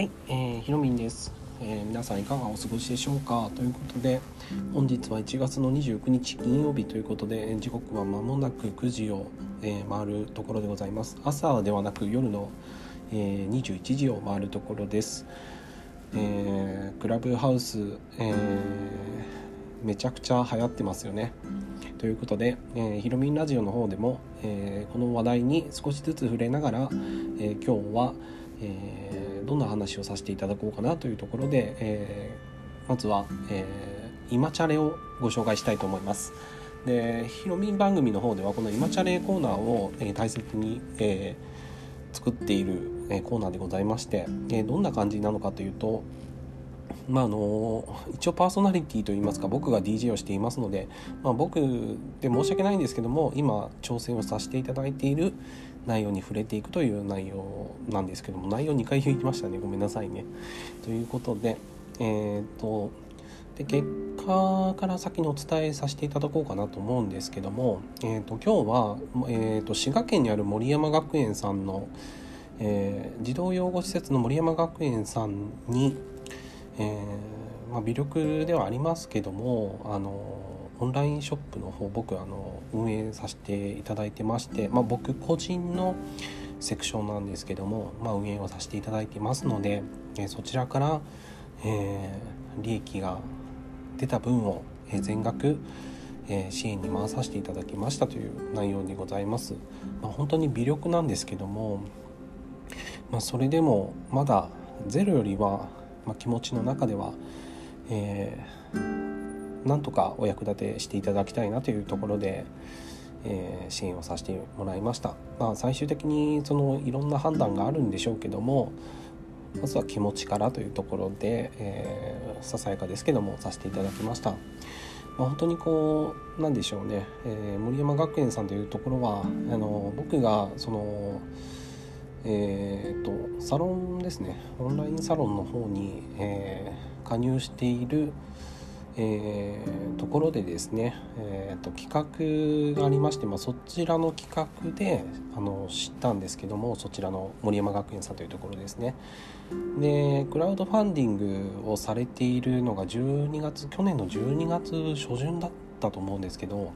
はい、えー、ひろみんです、えー、皆さんいかがお過ごしでしょうか？ということで本日は1月の29日金曜日ということで時刻は間もなく9時を、えー、回るところでございます。朝ではなく夜の、えー、21時を回るところです、えー、クラブハウス、えー、めちゃくちゃ流行ってますよね。ということで、えー、ひろみんラジオの方でも、えー、この話題に少しずつ触れながら、えー、今日は、えー、どんな話をさせていただこうかなというところで、えー、まずは、えー、今チャレをご紹介したいと思います。でヒロミン番組の方ではこの今チャレコーナーを、えー、大切に、えー、作っている、えー、コーナーでございまして、えー、どんな感じなのかというとまあ、あの一応パーソナリティといいますか僕が DJ をしていますので、まあ、僕で申し訳ないんですけども今挑戦をさせていただいている内容に触れていくという内容なんですけども内容2回言いましたねごめんなさいね。ということでえっ、とで結果から先にお伝えさせていただこうかなと思うんですけども、えーと、今日は、えーと、滋賀県にある森山学園さんの、えー、児童養護施設の森山学園さんに、えー、まあ、微力ではありますけどもあのオンラインショップの方僕あの運営させていただいてまして、まあ、僕個人のセクションなんですけども、まあ、運営をさせていただいてますので、えー、そちらから、えー、利益が出た分を、えー、全額、え支援に回させていただきましたという内容でございます。まあ、本当に微力なんですけども、まあ、それでもまだゼロよりはまあ、気持ちの中では、えー、なんとかお役立てしていただきたいなというところで、えー、支援をさせてもらいました、まあ、最終的にそのいろんな判断があるんでしょうけどもまずは気持ちからというところで、えー、ささやかですけどもさせていただきました。まあ、本当にこうなんでしょうね、えー、森山学園さんというところはあの僕がそのえーと、サロンですね。オンラインサロンの方に、えー、加入している、えー、ところでですね、えーと、企画がありまして、まあ、そちらの企画であの知ったんですけどもそちらの森山学園さんというところですね。でクラウドファンディングをされているのが12月去年の12月初旬だったと思うんですけど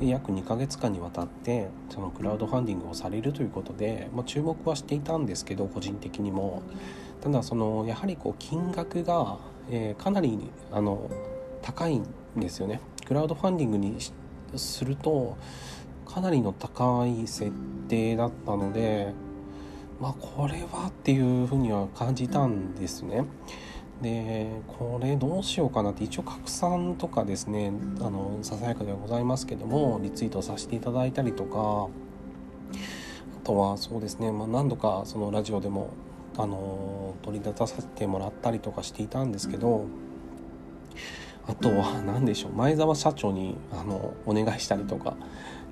約2ヶ月間にわたってそのクラウドファンディングをされるということで、まあ、注目はしていたんですけど個人的にもただそのやはりこう金額が、えー、かなりあの高いんですよねクラウドファンディングにするとかなりの高い設定だったのでまあこれはっていうふうには感じたんですね。でこれどうしようかなって一応拡散とかですねあのささやかではございますけどもリツイートさせていただいたりとかあとはそうですね、まあ、何度かそのラジオでもあの取り立たさせてもらったりとかしていたんですけどあとは何でしょう前澤社長にあのお願いしたりとか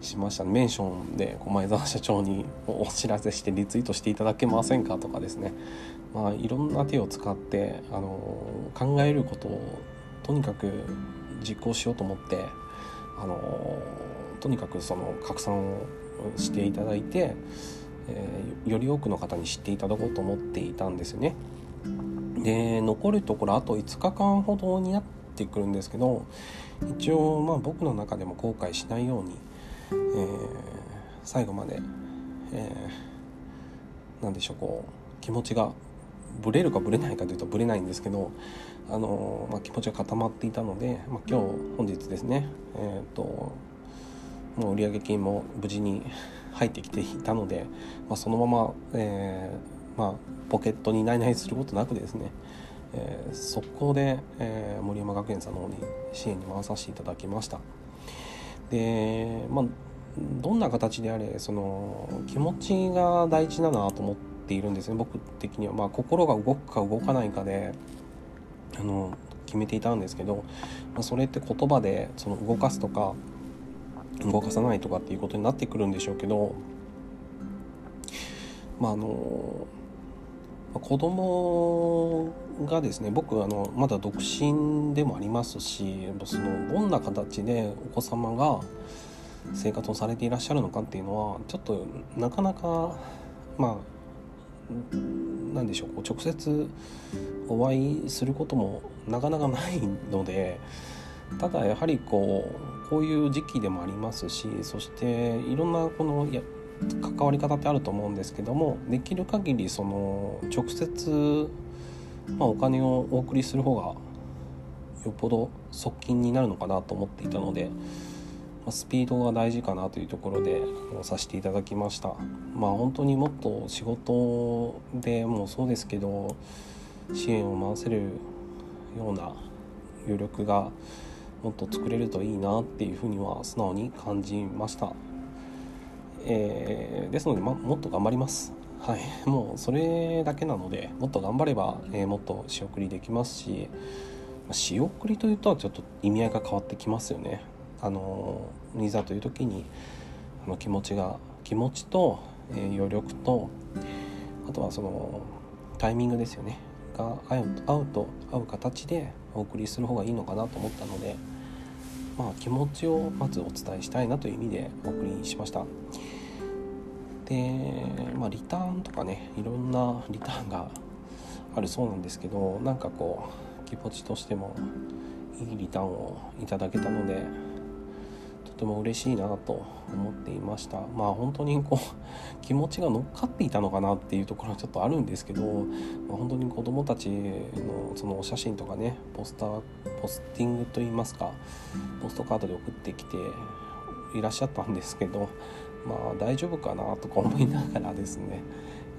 しました。ねメンションで前澤社長にお知らせしてリツイートしていただけませんかとかですね。まあいろんな手を使ってあの考えることをとにかく実行しようと思ってあのとにかくその拡散をしていただいて、えー、より多くの方に知っていただこうと思っていたんですよね。で残るところあと5日間ほどになってくるんですけど一応まあ僕の中でも後悔しないようにえー、最後まで、えー、でしょうこう気持ちがブレるかブレないかというとブレないんですけど、あのまあ、気持ちが固まっていたので、まあ、今日本日ですね、えーと、もう売上金も無事に入ってきていたので、まあ、そのまま、えーまあ、ポケットにないないすることなくですね、えー、速攻で、えー、森山学園さんの方に支援に回させていただきました。でまあどんな形であれその気持ちが大事だなと思ってっているんですね。僕的には、まあ、心が動くか動かないかであの決めていたんですけど、まあ、それって言葉でその動かすとか動かさないとかっていうことになってくるんでしょうけどまああの子供がですね僕あのまだ独身でもありますしそのどんな形でお子様が生活をされていらっしゃるのかっていうのはちょっとなかなかまあ何でしょうこう直接お会いすることもなかなかないのでただやはりこうこういう時期でもありますしそしていろんなこのや関わり方ってあると思うんですけどもできる限りその直接、まあ、お金をお送りする方がよっぽど側近になるのかなと思っていたので。スピードが大事かなというところでさせていただきました。まあ本当にもっと仕事でもそうですけど支援を回せるような余力がもっと作れるといいなっていうふうには素直に感じました、えー、ですので、ま、もっと頑張ります。はい。もうそれだけなのでもっと頑張れば、えー、もっと仕送りできますし仕送りというとはちょっと意味合いが変わってきますよね。あのいざという時にあの気持ちが気持ちと、えー、余力とあとはそのタイミングですよね。が合う合うと合う形でお送りする方がいいのかなと思ったので、まあ、気持ちをまずお伝えしたいなという意味でお送りしました。で、まあ、リターンとかねいろんなリターンがあるそうなんですけどなんかこう気持ちとしてもいいリターンをいただけたのでとても嬉しいなと思っていました。まあ本当にこう 気持ちが乗っかっていたのかなっていうところはちょっとあるんですけど、まあ、本当に子どもたちのそのお写真とかねポスターポスティングといいますかポストカードで送ってきていらっしゃったんですけどまあ大丈夫かなとか思いながらですね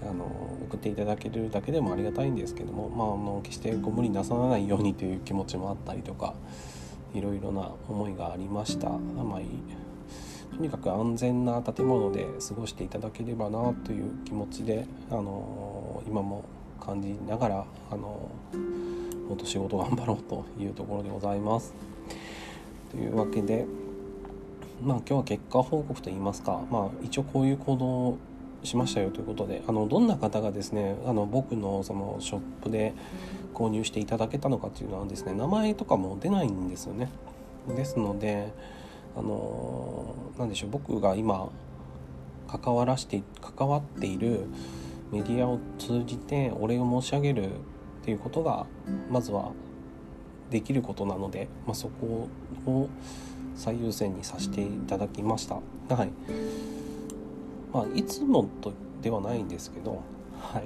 あの送っていただけるだけでもありがたいんですけども、まあ、あの決してご無理なさらないようにという気持ちもあったりとかいろいろな思いがありました。まあとにかく安全な建物で過ごしていただければなという気持ちで、あの今も感じながら、あのもっと仕事頑張ろうというところでございます。というわけで、まあ、今日は結果報告といいますか、まあ、一応こういう行動をしましたよということであのどんな方がですねあの僕のそのショップで購入していただけたのかっていうのはですね名前とかも出ないんですよね。ですのであの何でしょう僕が今関わらして関わっているメディアを通じてお礼を申し上げるっていうことがまずはできることなので、まあ、そこを最優先にさせていただきました。はい。まあ、いつもとではないんですけど、はい。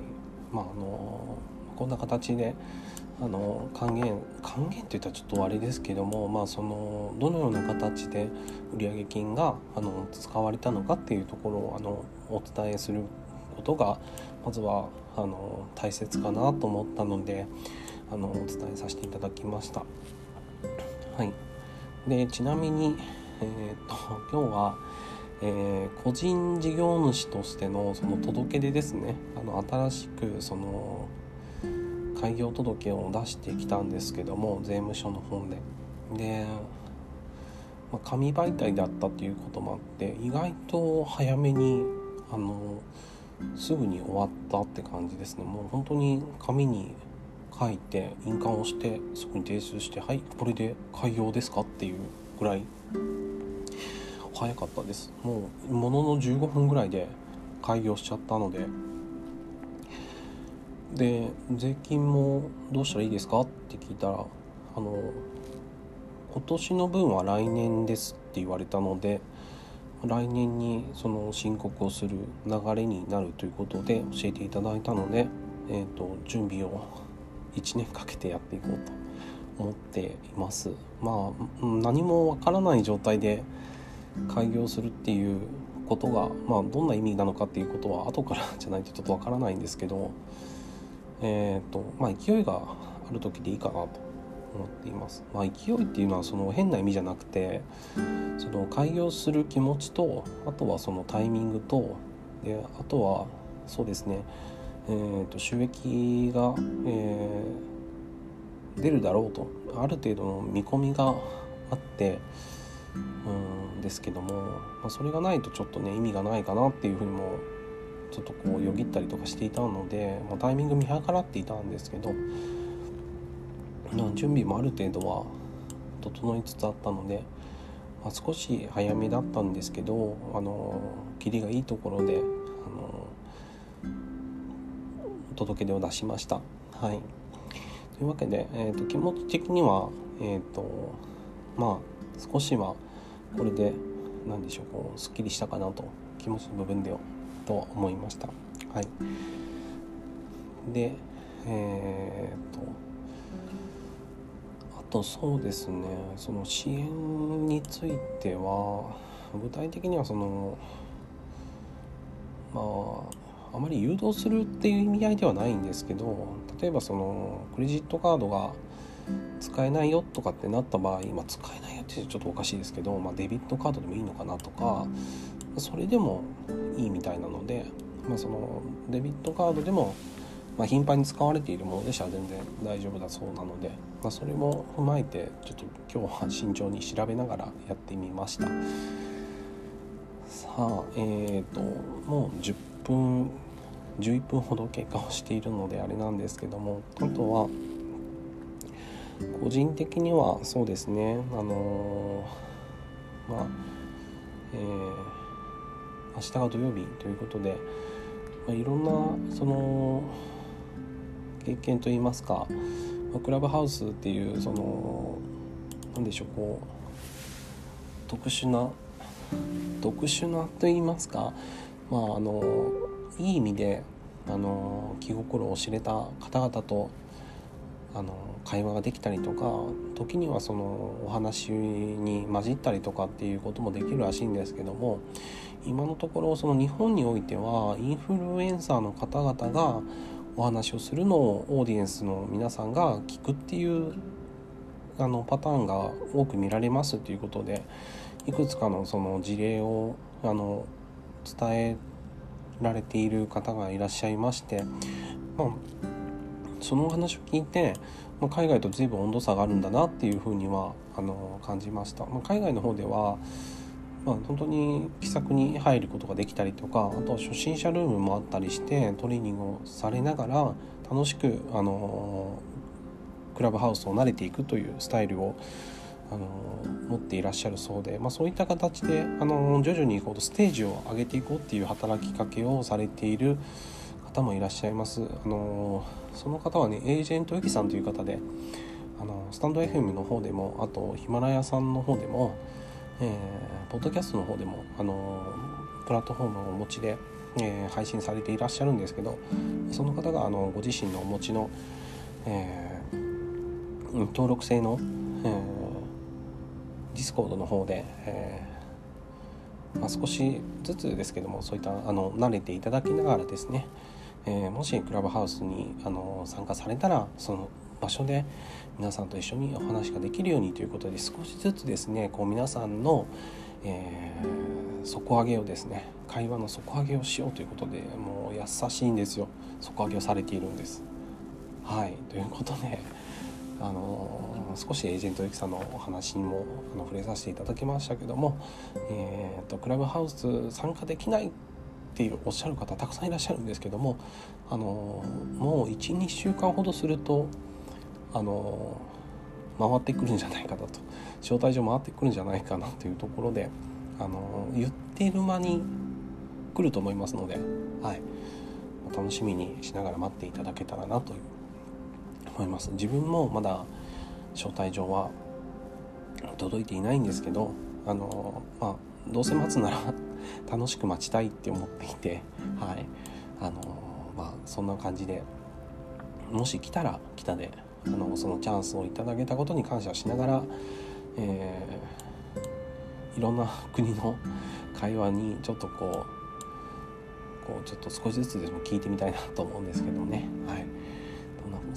まあ、あのこんな形であの還元還元といったらちょっとあれですけども、まあ、そのどのような形で売上金があの使われたのかっていうところをあのお伝えすることがまずはあの大切かなと思ったのであのお伝えさせていただきました。はい、でちなみに、えー、っと今日は、えー、個人事業主としてのその届け出ですねあの新しくその開業届を出してきたんですけども税務署の本でで、まあ、紙媒体だったっていうこともあって意外と早めにあのすぐに終わったって感じですねもう本当に紙に書いて印鑑をしてそこに提出して「はいこれで開業ですか?」っていうぐらい早かったですもうものの15分ぐらいで開業しちゃったのでで税金もどうしたらいいですか？って聞いたらあの今年の分は来年ですって言われたので来年にその申告をする流れになるということで教えていただいたので、えーと、準備を1年かけてやっていこうと思っています。まあ何もわからない状態で開業するっていうことが、まあ、どんな意味なのかっていうことは後からじゃないとちょっとわからないんですけどえーとまあ、勢いがある時でいいかなと思っています。まあ、勢いっていうのはその変な意味じゃなくてその開業する気持ちとあとはそのタイミングとであとはそうですね、えー、と収益が、えー、出るだろうとある程度の見込みがあってうんですけども、まあ、それがないとちょっとね意味がないかなっていうふうにもちょっとこうよぎったりとかしていたので、まあ、タイミング見計らっていたんですけど、準備もある程度は整いつつあったので、まあ、少し早めだったんですけどあの切りがいいところであの届け出を出しました。はい、というわけで、えーと、気持ち的には、えーとまあ、少しはこれで何でしょうこうすっきりしたかなと気持ちの部分ではと思いました。はい、でえっ、とあとそうですねその支援については具体的にはそのまああまり誘導するっていう意味合いではないんですけど例えばそのクレジットカードが使えないよとかってなった場合、まあ、使えないよってちょっとおかしいですけど、まあ、デビットカードでもいいのかなとかそれでもいいみたいなので、まあ、そのデビットカードでも、まあ、頻繁に使われているものでしたら全然大丈夫だそうなので、まあ、それも踏まえてちょっと今日は慎重に調べながらやってみました。さあえっ、ー、ともう10分11分ほど経過をしているのであれなんですけどもあとは個人的にはそうですねあのー、まあえー、明日が土曜日ということで、まあ、いろんなその経験といいますか、まあ、クラブハウスっていうその何でしょうこう特殊な特殊なと言いますかまああのいい意味であの気心を知れた方々とあの会話ができたりとか時にはそのお話に混じったりとかっていうこともできるらしいんですけども今のところその日本においてはインフルエンサーの方々がお話をするのをオーディエンスの皆さんが聞くっていうあのパターンが多く見られますということでいくつかのその事例をあの伝えられている方がいらっしゃいまして、まあ、そのお話を聞いて、まあ、海外と随分温度差があるんだなっていうふうにはあの感じました。まあ、海外の方ではまあ、本当に気さくに入ることができたりとかあとは初心者ルームもあったりしてトレーニングをされながら楽しくあのクラブハウスを慣れていくというスタイルをあの持っていらっしゃるそうで、まあ、そういった形であの徐々にこうステージを上げていこうっていう働きかけをされている方もいらっしゃいます。あのその方はねエージェントゆきさんという方であのスタンド FM の方でもあとヒマラヤさんの方でも、えー、ポッドキャストの方でもあのプラットフォームをお持ちで、えー、配信されていらっしゃるんですけどその方があのご自身のお持ちの、えー、登録制の、えー Discord の方で、えー、まあ、少しずつですけどもそういったあの慣れていただきながらですね、えー、もしクラブハウスにあの参加されたらその場所で皆さんと一緒にお話ができるようにということで少しずつですねこう皆さんの、えー、底上げをですね会話の底上げをしようということでもう優しいんですよ底上げをされているんです。はいということであの少しエージェントゆきさんのお話にもあの触れさせていただきましたけども、えーと、クラブハウス参加できないっていうおっしゃる方たくさんいらっしゃるんですけどもあのもう12週間ほどするとあの回ってくるんじゃないかなと。招待状回ってくるんじゃないかなというところであの言っている間に来ると思いますので、はい、楽しみにしながら待っていただけたらなという思います。自分もまだ招待状は届いていないんですけどあのまあどうせ待つなら楽しく待ちたいって思っていてはい。あのまあそんな感じでもし来たら来たであのそのチャンスをいただけたことに感謝しながら、えー、いろんな国の会話にちょっとこうこうちょっと少しずつでも聞いてみたいなと思うんですけどね。はい。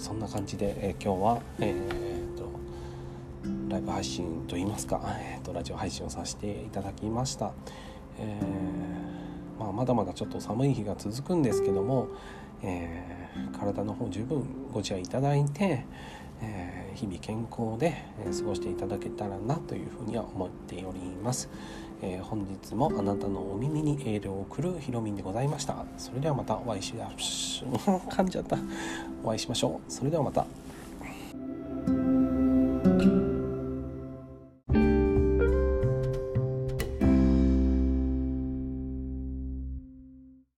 そんな感じで、えー、今日は、えーと、ライブ配信といいますか、えーと、ラジオ配信をさせていただきました、えー、まあ、まだまだちょっと寒い日が続くんですけども、えー、体の方十分ご自愛いただいて、え日々健康で、過ごしていただけたらなというふうには思っております。え、本日もあなたのお耳にエールを送るひろみんでございました。それではまたお会いしましょう。噛んじゃった。お会いしましょう。それではまた。